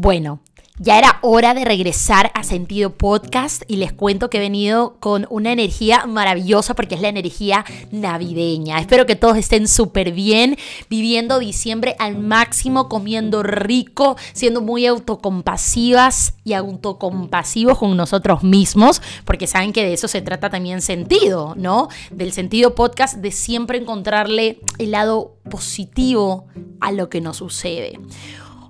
Bueno, ya era hora de regresar a Sentido Podcast y les cuento que he venido con una energía maravillosa porque es la energía navideña. Espero que todos estén súper bien, viviendo diciembre al máximo, comiendo rico, siendo muy autocompasivas y autocompasivos con nosotros mismos, porque saben que de eso se trata también sentido, ¿no? Del sentido podcast de siempre encontrarle el lado positivo a lo que nos sucede.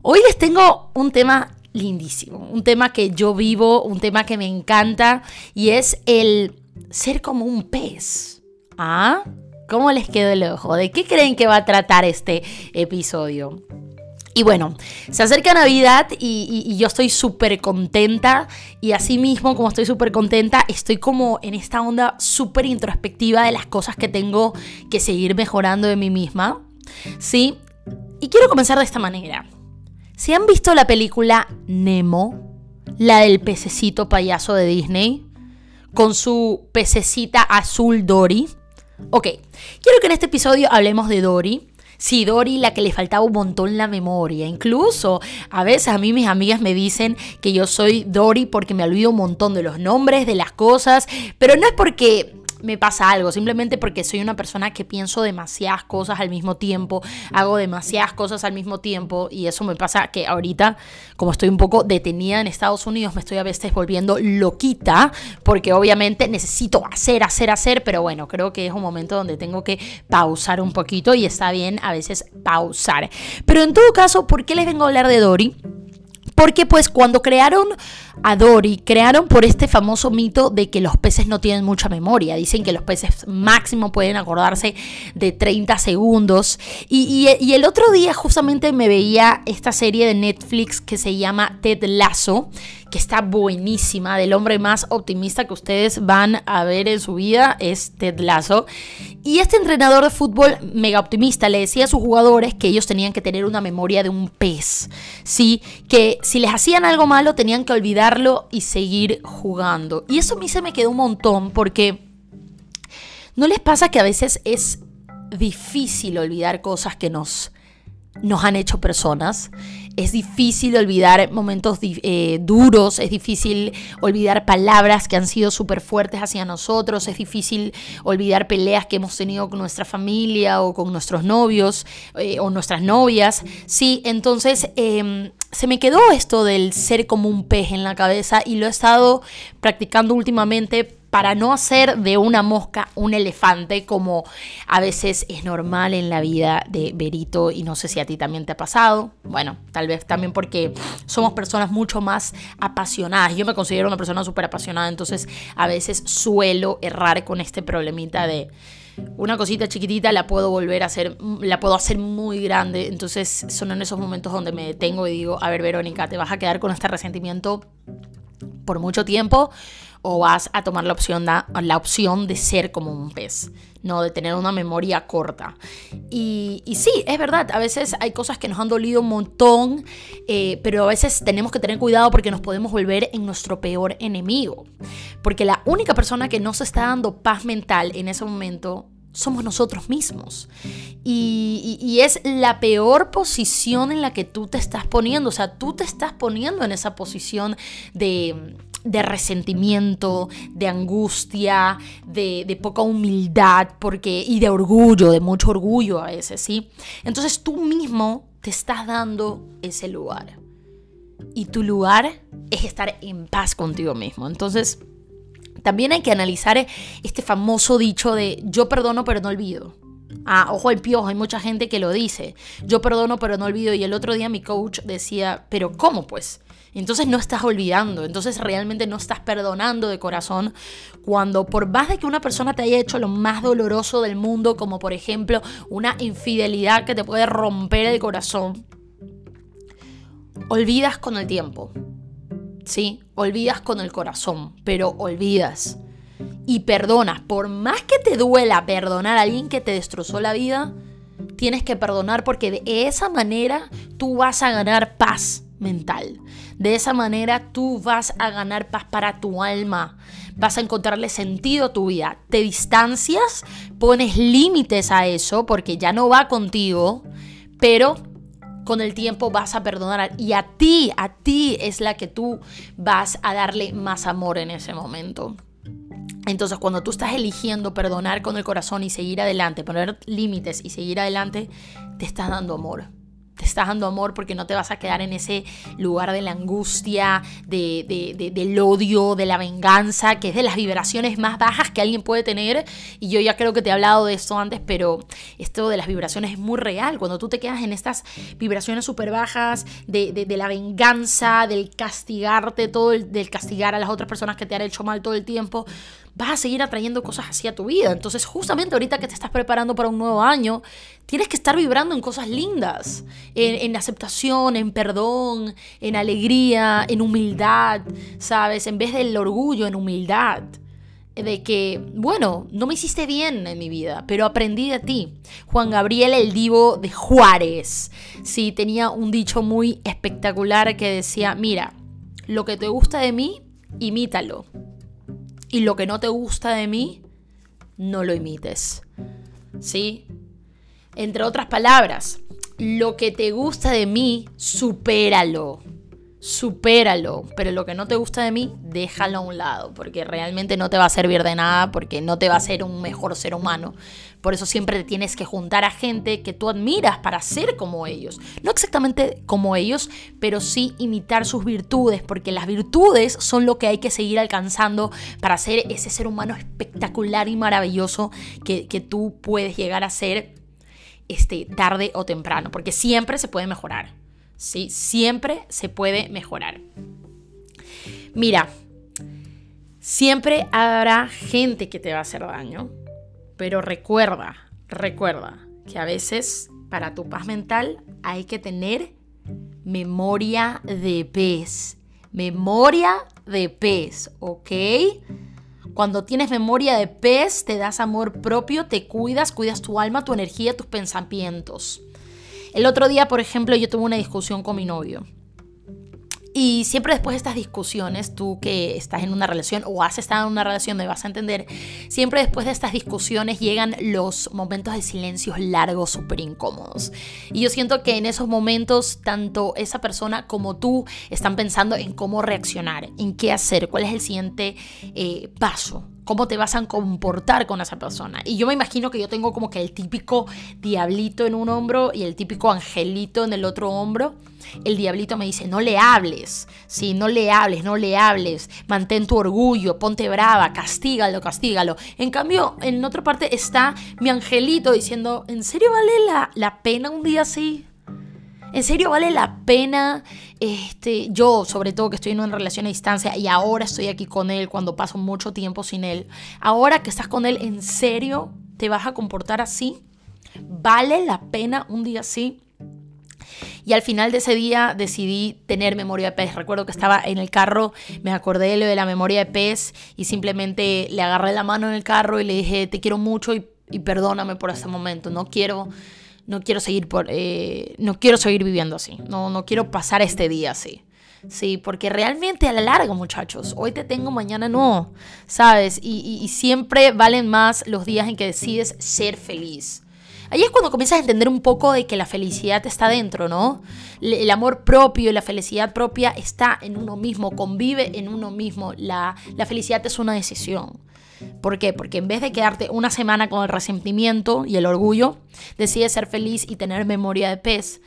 Hoy les tengo un tema lindísimo, un tema que yo vivo, un tema que me encanta y es el ser como un pez. ¿Ah? ¿Cómo les quedó el ojo? ¿De qué creen que va a tratar este episodio? Y bueno, se acerca Navidad y, yo estoy súper contenta y así mismo como estoy súper contenta, estoy como en esta onda súper introspectiva de las cosas que tengo que seguir mejorando de mí misma. ¿Sí? Y quiero comenzar de esta manera. Si han visto la película Nemo, la del pececito payaso de Disney, con su pececita azul Dory. Ok, quiero que en este episodio hablemos de Dory. Sí, Dory, la que le faltaba un montón la memoria. Incluso a veces a mí mis amigas me dicen que yo soy Dory porque me olvido un montón de los nombres, de las cosas, pero no es porque me pasa algo, simplemente porque soy una persona que pienso demasiadas cosas al mismo tiempo, hago demasiadas cosas al mismo tiempo y eso me pasa que ahorita, como estoy un poco detenida en Estados Unidos, me estoy a veces volviendo loquita porque obviamente necesito hacer, hacer, hacer, pero bueno, creo que es un momento donde tengo que pausar un poquito y está bien a veces pausar. Pero en todo caso, ¿por qué les vengo a hablar de Dory? Porque pues cuando crearon a Dory, crearon por este famoso mito de que los peces no tienen mucha memoria. Dicen que los peces máximo pueden acordarse de 30 segundos. Y, y el otro día justamente me veía esta serie de Netflix que se llama Ted Lasso, que está buenísima, del hombre más optimista que ustedes van a ver en su vida, es Ted Lasso. Y este entrenador de fútbol mega optimista le decía a sus jugadores que ellos tenían que tener una memoria de un pez, ¿sí? Que si les hacían algo malo tenían que y seguir jugando. Y eso a mí se me quedó un montón porque ¿no les pasa que a veces es difícil olvidar cosas que nos, nos han hecho personas? Es difícil olvidar momentos eh, duros, es difícil olvidar palabras que han sido súper fuertes hacia nosotros, es difícil olvidar peleas que hemos tenido con nuestra familia o con nuestros novios eh, o nuestras novias. Sí, entonces em, se me quedó esto del ser como un pez en la cabeza y lo he estado practicando últimamente para no hacer de una mosca un elefante como a veces es normal en la vida de Berito y no sé si a ti también te ha pasado. Bueno, tal vez también porque somos personas mucho más apasionadas. Yo me considero una persona súper apasionada, entonces a veces suelo errar con este problemita de una cosita chiquitita la puedo volver a hacer, la puedo hacer muy grande. Entonces son en esos momentos donde me detengo y digo, a ver Verónica, te vas a quedar con este resentimiento por mucho tiempo o vas a tomar la opción, la opción de ser como un pez, no de tener una memoria corta. Y, sí, es verdad, a veces hay cosas que nos han dolido un montón, eh, pero a veces tenemos que tener cuidado porque nos podemos volver en nuestro peor enemigo. Porque la única persona que no se está dando paz mental en ese momento somos nosotros mismos. y, es la peor posición en la que tú te estás poniendo. O sea, tú te estás poniendo en esa posición de de resentimiento, de angustia, de, poca humildad porque, y de orgullo, de mucho orgullo a veces, ¿sí? Entonces tú mismo te estás dando ese lugar. Y tu lugar es estar en paz contigo mismo. Entonces, también hay que analizar este famoso dicho de yo perdono pero no olvido. Ah, ojo el piojo, hay mucha gente que lo dice. Yo perdono pero no olvido. Y el otro día mi coach decía, pero ¿cómo pues? Entonces no estás olvidando, entonces realmente no estás perdonando de corazón cuando por más de que una persona te haya hecho lo más doloroso del mundo, como por ejemplo una infidelidad que te puede romper el corazón, olvidas con el tiempo. Sí, olvidas con el corazón, pero olvidas y perdonas. Por más que te duela perdonar a alguien que te destrozó la vida, tienes que perdonar porque de esa manera tú vas a ganar paz mental. De esa manera tú vas a ganar paz para tu alma. Vas a encontrarle sentido a tu vida. Te distancias, pones límites a eso porque ya no va contigo, pero con el tiempo vas a perdonar y a ti, a ti es la que tú vas a darle más amor en ese momento. Entonces, cuando tú estás eligiendo perdonar con el corazón y seguir adelante, poner límites y seguir adelante, te estás dando amor te estás dando amor porque no te vas a quedar en ese lugar de la angustia, de, del odio, de la venganza, que es de las vibraciones más bajas que alguien puede tener. Y yo ya creo que te he hablado de esto antes, pero esto de las vibraciones es muy real. Cuando tú te quedas en estas vibraciones súper bajas de, la venganza, del castigarte, todo el, del castigar a las otras personas que te han hecho mal todo el tiempo, vas a seguir atrayendo cosas así a tu vida. Entonces, justamente ahorita que te estás preparando para un nuevo año, tienes que estar vibrando en cosas lindas, en, aceptación, en perdón, en alegría, en humildad, ¿sabes? En vez del orgullo, en humildad. De que, bueno, no me hiciste bien en mi vida, pero aprendí de ti. Juan Gabriel, el divo de Juárez, sí, tenía un dicho muy espectacular que decía, mira, lo que te gusta de mí, imítalo y lo que no te gusta de mí, no lo imites. ¿Sí? Entre otras palabras, lo que te gusta de mí, supéralo supéralo, pero lo que no te gusta de mí, déjalo a un lado, porque realmente no te va a servir de nada, porque no te va a hacer un mejor ser humano. Por eso siempre te tienes que juntar a gente que tú admiras para ser como ellos. No exactamente como ellos, pero sí imitar sus virtudes, porque las virtudes son lo que hay que seguir alcanzando para ser ese ser humano espectacular y maravilloso que, que tú puedes llegar a ser este, tarde o temprano, porque siempre se puede mejorar. ¿Sí? Siempre se puede mejorar. Mira, siempre habrá gente que te va a hacer daño, pero recuerda, recuerda que a veces para tu paz mental hay que tener memoria de pez. Memoria de pez, ¿ok? Cuando tienes memoria de pez, te das amor propio, te cuidas, cuidas tu alma, tu energía, tus pensamientos. El otro día, por ejemplo, yo tuve una discusión con mi novio. Y siempre después de estas discusiones, tú que estás en una relación o has estado en una relación, me vas a entender, siempre después de estas discusiones llegan los momentos de silencios largos, súper incómodos. Y yo siento que en esos momentos, tanto esa persona como tú están pensando en cómo reaccionar, en qué hacer, cuál es el siguiente eh, paso cómo te vas a comportar con esa persona. Y yo me imagino que yo tengo como que el típico diablito en un hombro y el típico angelito en el otro hombro. El diablito me dice, no le hables, sí, no le hables, no le hables, mantén tu orgullo, ponte brava, castígalo, castígalo. En cambio, en otra parte está mi angelito diciendo, ¿en serio vale la, la pena un día así? ¿En serio vale la pena? Este, yo, sobre todo que estoy en una relación a distancia y ahora estoy aquí con él cuando paso mucho tiempo sin él. Ahora que estás con él, ¿en serio te vas a comportar así? ¿Vale la pena un día así? Y al final de ese día decidí tener memoria de pez. Recuerdo que estaba en el carro, me acordé de lo de la memoria de pez y simplemente le agarré la mano en el carro y le dije, te quiero mucho y, y perdóname por este momento. No quiero no quiero seguir por, eh, no quiero seguir viviendo así, no, no quiero pasar este día así. Sí, porque realmente a la larga, muchachos, hoy te tengo, mañana no, ¿sabes? Y, y, siempre valen más los días en que decides ser feliz. Ahí es cuando comienzas a entender un poco de que la felicidad está dentro, ¿no? El amor propio, la felicidad propia está en uno mismo, convive en uno mismo. La, la felicidad es una decisión. ¿Por qué? Porque en vez de quedarte una semana con el resentimiento y el orgullo, decides ser feliz y tener memoria de pez.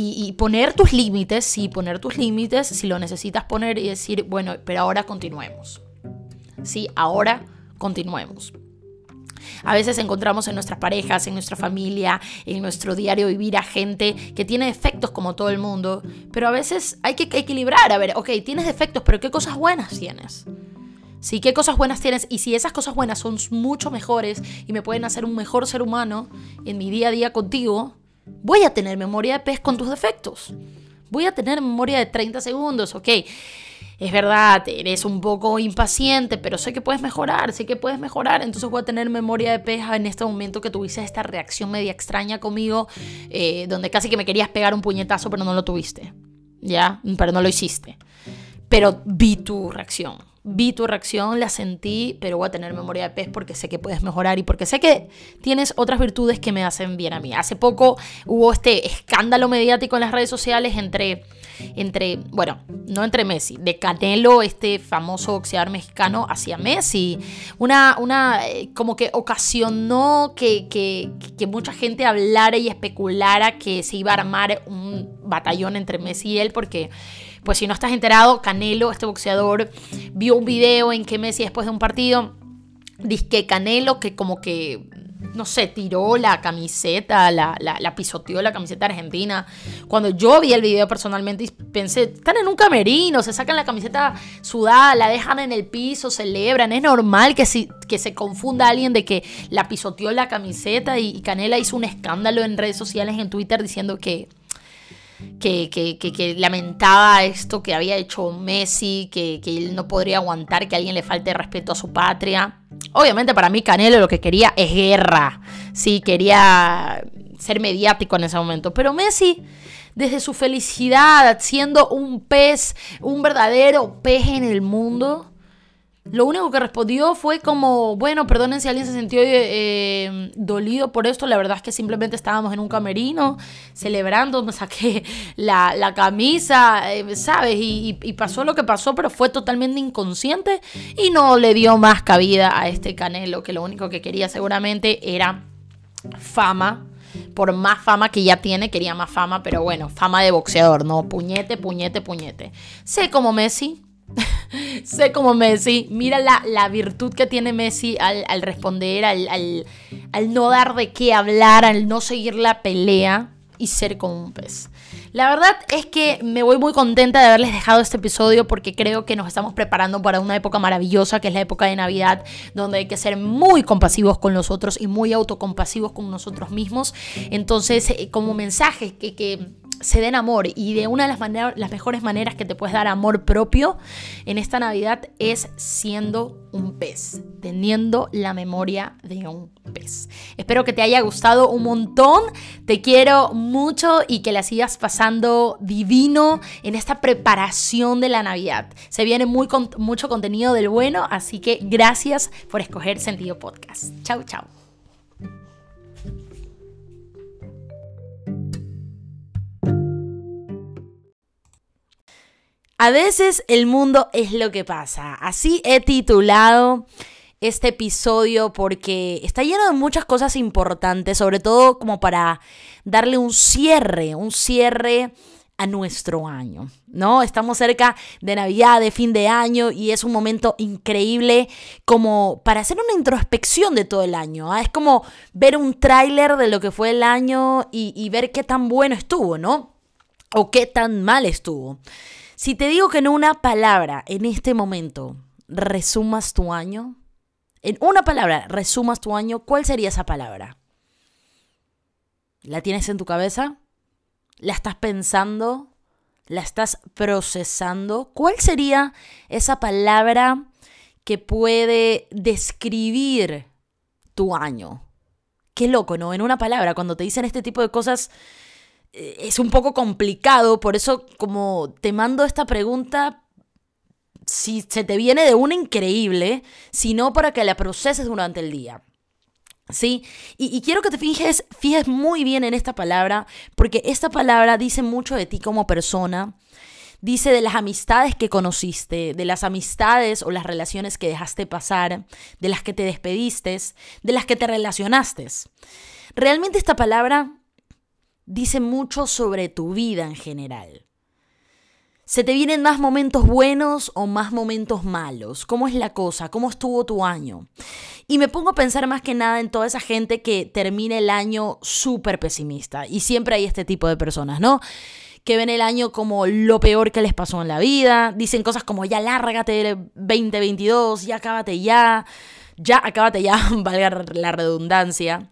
Y, poner tus límites, sí, poner tus límites, si lo necesitas poner y decir, bueno, pero ahora continuemos. Sí, ahora continuemos. A veces encontramos en nuestras parejas, en nuestra familia, en nuestro diario vivir a gente que tiene defectos como todo el mundo, pero a veces hay que equilibrar, a ver, ok, tienes defectos, pero ¿qué cosas buenas tienes? ¿Sí? ¿Qué cosas buenas tienes? Y si esas cosas buenas son mucho mejores y me pueden hacer un mejor ser humano en mi día a día contigo, voy a tener memoria de pez con tus defectos. Voy a tener memoria de 30 segundos, ok. Es verdad, eres un poco impaciente, pero sé que puedes mejorar, sé que puedes mejorar. Entonces voy a tener memoria de pez en este momento que tuviste esta reacción media extraña conmigo, eh, donde casi que me querías pegar un puñetazo, pero no lo tuviste. ¿Ya? Pero no lo hiciste. Pero vi tu reacción vi tu reacción, la sentí, pero voy a tener memoria de pez porque sé que puedes mejorar y porque sé que tienes otras virtudes que me hacen bien a mí. Hace poco hubo este escándalo mediático en las redes sociales entre, entre bueno, no entre Messi, de Canelo, este famoso boxeador mexicano, hacia Messi. Una, una eh, como que ocasionó que, que, que mucha gente hablara y especulara que se iba a armar un batallón entre Messi y él porque pues si no estás enterado, Canelo, este boxeador, vio un video en que Messi después de un partido, dice que Canelo que como que no sé, tiró la camiseta, la, pisoteó la camiseta argentina. Cuando yo vi el video personalmente pensé, están en un camerino, se sacan la camiseta sudada, la dejan en el piso, celebran. Es normal que se confunda alguien de que la pisoteó la camiseta y, y Canela hizo un escándalo en redes sociales, en Twitter, diciendo que, que, lamentaba esto que había hecho Messi, que, él no podría aguantar que alguien le falte respeto a su patria. Obviamente para mí Canelo lo que quería es guerra, sí, quería ser mediático en ese momento, pero Messi desde su felicidad, siendo un pez, un verdadero pez en el mundo, lo único que respondió fue como, bueno, perdonen si alguien se sintió eh, dolido por esto, la verdad es que simplemente estábamos en un camerino celebrando, me saqué la, camisa, eh, ¿sabes? Y, pasó lo que pasó, pero fue totalmente inconsciente y no le dio más cabida a este Canelo, que lo único que quería seguramente era fama. Por más fama que ya tiene, quería más fama, pero bueno, fama de boxeador, ¿no? Puñete, puñete, puñete. Sé como Messi, sé como Messi. Mira la, virtud que tiene Messi al, responder, al, al, no dar de qué hablar, al no seguir la pelea y ser como un pez. La verdad es que me voy muy contenta de haberles dejado este episodio porque creo que nos estamos preparando para una época maravillosa que es la época de Navidad, donde hay que ser muy compasivos con los otros y muy autocompasivos con nosotros mismos. Entonces, eh, como mensaje que, que se den amor y de una de las, las mejores maneras que te puedes dar amor propio en esta Navidad es siendo un pez, teniendo la memoria de un pez. Espero que te haya gustado un montón, te quiero mucho y que la sigas pasando divino en esta preparación de la Navidad. Se viene muy, mucho contenido del bueno, así que gracias por escoger Sentido Podcast. Chau, chau. A veces el mundo es lo que pasa. Así he titulado este episodio porque está lleno de muchas cosas importantes, sobre todo como para darle un cierre, un cierre a nuestro año, ¿no? Estamos cerca de Navidad, de fin de año y es un momento increíble como para hacer una introspección de todo el año. ¿ah? Es como ver un tráiler de lo que fue el año y, y ver qué tan bueno estuvo, ¿no? O qué tan mal estuvo. Si te digo que en una palabra, en este momento, resumas tu año, en una palabra resumas tu año, ¿cuál sería esa palabra? ¿La tienes en tu cabeza? ¿La estás pensando? ¿La estás procesando? ¿Cuál sería esa palabra que puede describir tu año? Qué loco, ¿no? En una palabra, cuando te dicen este tipo de cosas, es un poco complicado, por eso como te mando esta pregunta, si se te viene de una increíble, sino para que la proceses durante el día. ¿Sí? Y, quiero que te fijes, fijes muy bien en esta palabra, porque esta palabra dice mucho de ti como persona, dice de las amistades que conociste, de las amistades o las relaciones que dejaste pasar, de las que te despediste, de las que te relacionaste. Realmente esta palabra dice mucho sobre tu vida en general. ¿Se te vienen más momentos buenos o más momentos malos? ¿Cómo es la cosa? ¿Cómo estuvo tu año? Y me pongo a pensar más que nada en toda esa gente que termina el año súper pesimista. Y siempre hay este tipo de personas, ¿no? Que ven el año como lo peor que les pasó en la vida. Dicen cosas como ya lárgate 2022, ya acábate ya, ya acábate ya, valga la redundancia.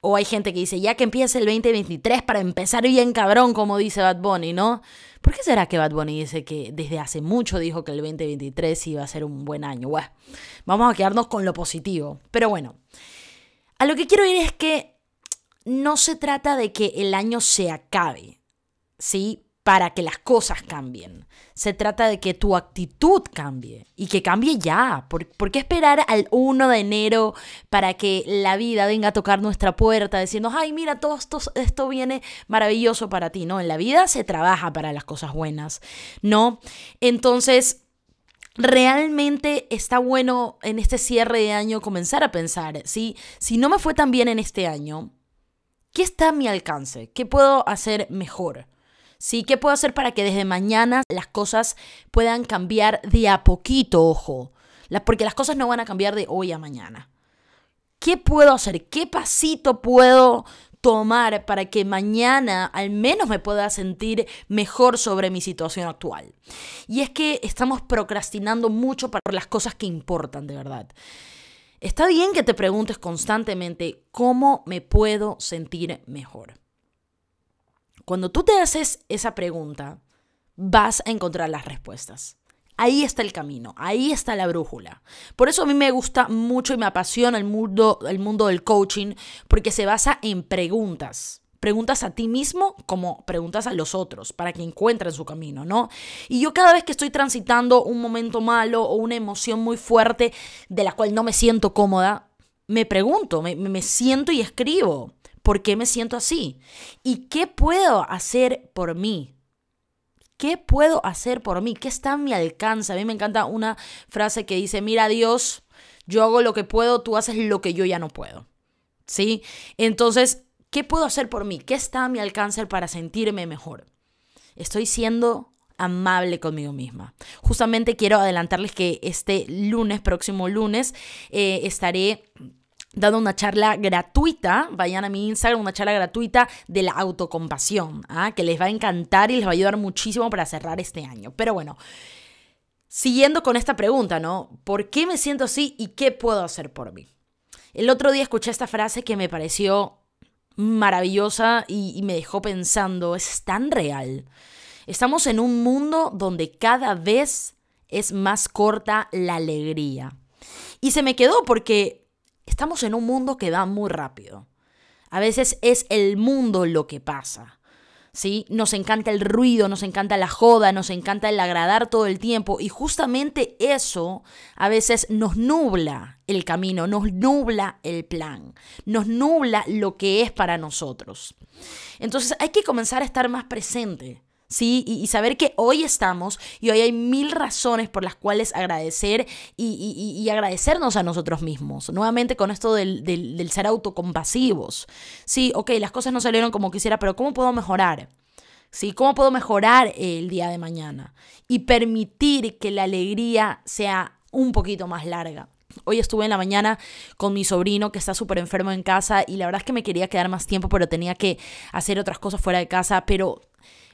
O hay gente que dice, ya que empiece el 2023 para empezar bien cabrón, como dice Bad Bunny, ¿no? ¿Por qué será que Bad Bunny dice que desde hace mucho dijo que el 2023 iba a ser un buen año? Bueno, vamos a quedarnos con lo positivo. Pero bueno, a lo que quiero ir es que no se trata de que el año se acabe, ¿sí? Para que las cosas cambien. Se trata de que tu actitud cambie y que cambie ya. ¿Por, qué esperar al 1 de enero para que la vida venga a tocar nuestra puerta diciendo, ay, mira, todo esto, esto viene maravilloso para ti? No, en la vida se trabaja para las cosas buenas, ¿no? Entonces... Realmente está bueno en este cierre de año comenzar a pensar, ¿sí? si no me fue tan bien en este año, ¿qué está a mi alcance? ¿Qué puedo hacer mejor? ¿Sí? ¿Qué puedo hacer para que desde mañana las cosas puedan cambiar de a poquito, ojo? Porque las cosas no van a cambiar de hoy a mañana. ¿Qué puedo hacer? ¿Qué pasito puedo tomar para que mañana al menos me pueda sentir mejor sobre mi situación actual? Y es que estamos procrastinando mucho para las cosas que importan de verdad. Está bien que te preguntes constantemente cómo me puedo sentir mejor. Cuando tú te haces esa pregunta, vas a encontrar las respuestas. Ahí está el camino, ahí está la brújula. Por eso a mí me gusta mucho y me apasiona el mundo, el mundo del coaching, porque se basa en preguntas. Preguntas a ti mismo como preguntas a los otros para que encuentren su camino, ¿no? Y yo cada vez que estoy transitando un momento malo o una emoción muy fuerte de la cual no me siento cómoda, me pregunto, me, me siento y escribo. ¿Por qué me siento así? ¿Y qué puedo hacer por mí? ¿Qué puedo hacer por mí? ¿Qué está a mi alcance? A mí me encanta una frase que dice, mira Dios, yo hago lo que puedo, tú haces lo que yo ya no puedo. ¿Sí? Entonces, ¿qué puedo hacer por mí? ¿Qué está a mi alcance para sentirme mejor? Estoy siendo amable conmigo misma. Justamente quiero adelantarles que este lunes, próximo lunes, eh, estaré dando una charla gratuita, vayan a mi Instagram, una charla gratuita de la autocompasión, ¿ah? que les va a encantar y les va a ayudar muchísimo para cerrar este año. Pero bueno, siguiendo con esta pregunta, ¿no? ¿Por qué me siento así y qué puedo hacer por mí? El otro día escuché esta frase que me pareció maravillosa y, y me dejó pensando, es tan real. Estamos en un mundo donde cada vez es más corta la alegría. Y se me quedó porque Estamos en un mundo que va muy rápido. A veces es el mundo lo que pasa. ¿Sí? Nos encanta el ruido, nos encanta la joda, nos encanta el agradar todo el tiempo y justamente eso a veces nos nubla el camino, nos nubla el plan, nos nubla lo que es para nosotros. Entonces hay que comenzar a estar más presente. ¿Sí? Y, saber que hoy estamos y hoy hay mil razones por las cuales agradecer y, agradecernos a nosotros mismos. Nuevamente con esto del, del, ser autocompasivos. Sí, ok, las cosas no salieron como quisiera, pero ¿cómo puedo mejorar? ¿Sí? ¿Cómo puedo mejorar el día de mañana? Y permitir que la alegría sea un poquito más larga. Hoy estuve en la mañana con mi sobrino que está súper enfermo en casa y la verdad es que me quería quedar más tiempo, pero tenía que hacer otras cosas fuera de casa, pero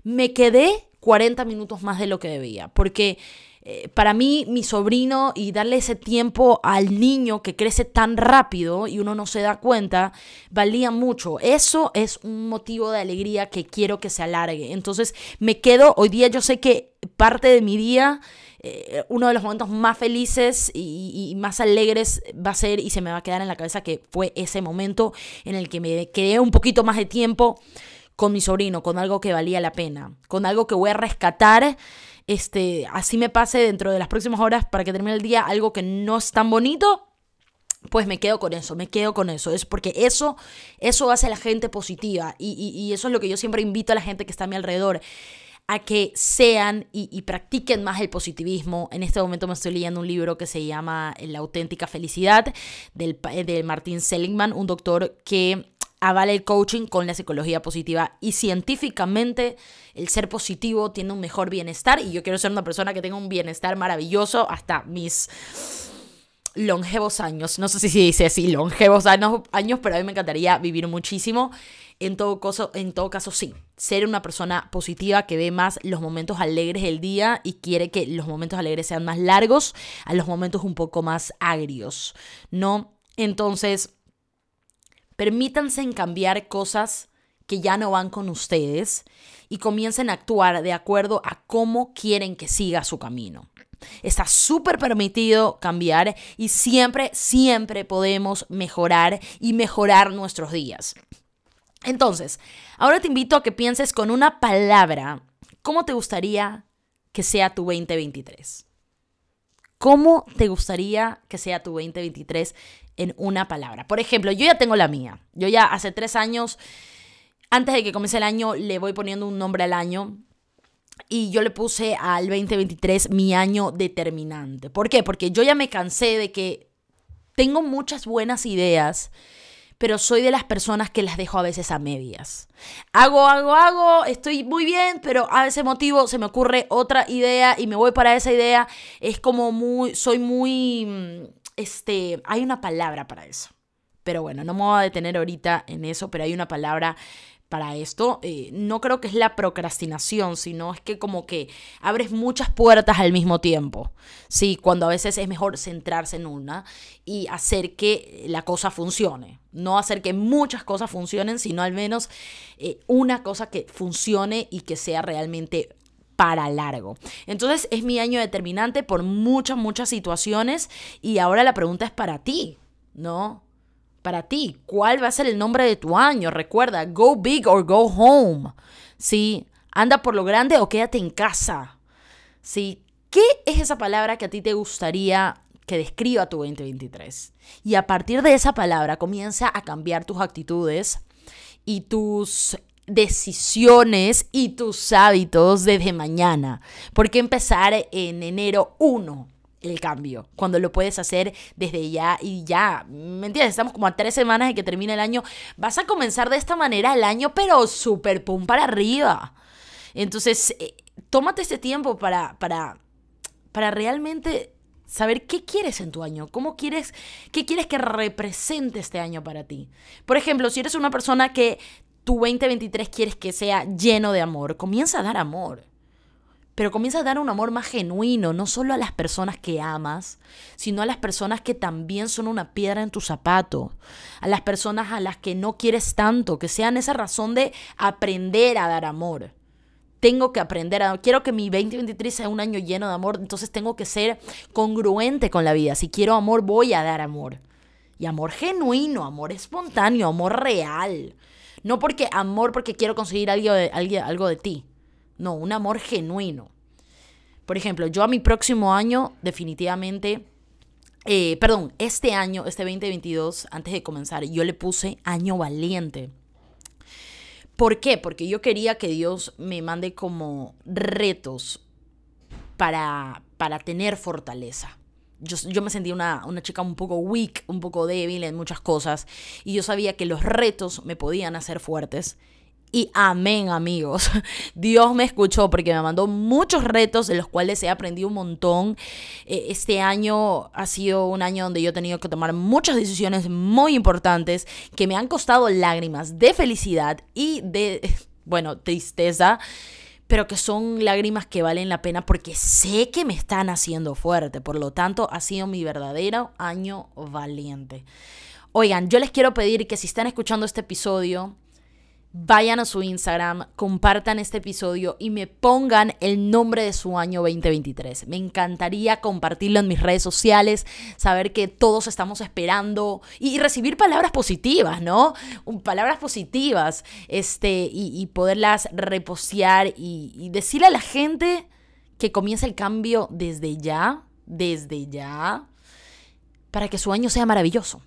me quedé 40 minutos más de lo que debía, porque eh, para mí mi sobrino y darle ese tiempo al niño que crece tan rápido y uno no se da cuenta, valía mucho. Eso es un motivo de alegría que quiero que se alargue. Entonces me quedo, hoy día yo sé que parte de mi día... Eh, uno de los momentos más felices y, y, más alegres va a ser y se me va a quedar en la cabeza que fue ese momento en el que me quedé un poquito más de tiempo con mi sobrino, con algo que valía la pena, con algo que voy a rescatar. Este, así me pase dentro de las próximas horas para que termine el día algo que no es tan bonito, pues me quedo con eso, me quedo con eso. Es porque eso, eso hace a la gente positiva y, y, eso es lo que yo siempre invito a la gente que está a mi alrededor a que sean y, practiquen más el positivismo. En este momento me estoy leyendo un libro que se llama La auténtica felicidad del, de Martin Seligman, un doctor que avala el coaching con la psicología positiva y científicamente el ser positivo tiene un mejor bienestar y yo quiero ser una persona que tenga un bienestar maravilloso hasta mis longevos años. No sé si dice así, longevos años, años, pero a mí me encantaría vivir muchísimo. En todo, caso, en todo caso, sí. Ser una persona positiva que ve más los momentos alegres del día y quiere que los momentos alegres sean más largos a los momentos un poco más agrios, ¿no? Entonces, Permítanse en cambiar cosas que ya no van con ustedes y comiencen a actuar de acuerdo a cómo quieren que siga su camino. Está súper permitido cambiar y siempre, siempre podemos mejorar y mejorar nuestros días. Entonces, ahora te invito a que pienses con una palabra ¿cómo te gustaría que sea tu 2023? ¿Cómo te gustaría que sea tu 2023 en una palabra? Por ejemplo, yo ya tengo la mía. Yo ya hace tres años, antes de que comience el año, le voy poniendo un nombre al año. Y yo le puse al 2023 mi año determinante. ¿Por qué? Porque yo ya me cansé de que tengo muchas buenas ideas pero soy de las personas que las dejo a veces a medias. Hago, hago, hago, estoy muy bien, pero a ese motivo se me ocurre otra idea y me voy para esa idea. Es como muy, soy muy, mm, este, hay una palabra para eso. Pero bueno, no me voy a detener ahorita en eso, pero hay una palabra para esto. Eh, no creo que es la procrastinación, sino es que como que abres muchas puertas al mismo tiempo. Sí, cuando a veces es mejor centrarse en una y hacer que la cosa funcione. No hacer que muchas cosas funcionen, sino al menos eh, una cosa que funcione y que sea realmente para largo. Entonces es mi año determinante por muchas, muchas situaciones y ahora la pregunta es para ti, ¿no? Para ti. ¿Cuál va a ser el nombre de tu año? Recuerda, go big or go home. ¿Sí? Anda por lo grande o quédate en casa. ¿Sí? ¿Qué es esa palabra que a ti te gustaría que describa tu 2023? Y a partir de esa palabra comienza a cambiar tus actitudes y tus decisiones y tus hábitos desde mañana. ¿Por qué empezar en enero 1? El cambio, cuando lo puedes hacer desde ya y ya, ¿me entiendes? Estamos como a tres semanas de que termine el año, vas a comenzar de esta manera el año, pero súper pum para arriba. Entonces, eh, tómate este tiempo para, para, para realmente saber qué quieres en tu año, cómo quieres, qué quieres que represente este año para ti. Por ejemplo, si eres una persona que tu 2023 quieres que sea lleno de amor, comienza a dar amor pero comienza a dar un amor más genuino, no solo a las personas que amas, sino a las personas que también son una piedra en tu zapato, a las personas a las que no quieres tanto, que sean esa razón de aprender a dar amor. Tengo que aprender a... Quiero que mi 2023 sea un año lleno de amor, entonces tengo que ser congruente con la vida. Si quiero amor, voy a dar amor. Y amor genuino, amor espontáneo, amor real. No porque amor porque quiero conseguir algo de, algo de ti no, un amor genuino. Por ejemplo, yo a mi próximo año definitivamente, eh, perdón, este año, este 2022, antes de comenzar, yo le puse año valiente. ¿Por qué? Porque yo quería que Dios me mande como retos para, para tener fortaleza. Yo, yo, me sentía una, una, chica un poco weak, un poco débil en muchas cosas, y yo sabía que los retos me podían hacer fuertes y amén, amigos. Dios me escuchó porque me mandó muchos retos de los cuales he aprendido un montón. Eh, este año ha sido un año donde yo he tenido que tomar muchas decisiones muy importantes que me han costado lágrimas de felicidad y de, bueno, tristeza pero que son lágrimas que valen la pena porque sé que me están haciendo fuerte. Por lo tanto, ha sido mi verdadero año valiente. Oigan, yo les quiero pedir que si están escuchando este episodio, vayan a su Instagram, compartan este episodio y me pongan el nombre de su año 2023. Me encantaría compartirlo en mis redes sociales, saber que todos estamos esperando y, recibir palabras positivas, ¿no? Palabras positivas, este, y, poderlas repostear y, y decirle a la gente que comienza el cambio desde ya, desde ya, para que su año sea maravilloso.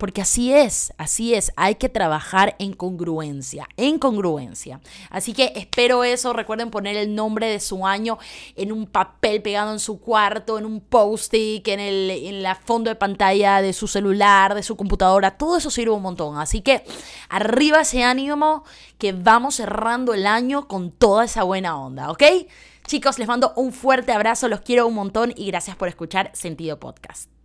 Porque así es, así es, hay que trabajar en congruencia, en congruencia. Así que espero eso, recuerden poner el nombre de su año en un papel pegado en su cuarto, en un post-it, en, el, en la fondo de pantalla de su celular, de su computadora, todo eso sirve un montón. Así que arriba ese ánimo que vamos cerrando el año con toda esa buena onda, ¿ok? Chicos, les mando un fuerte abrazo, los quiero un montón y gracias por escuchar Sentido Podcast.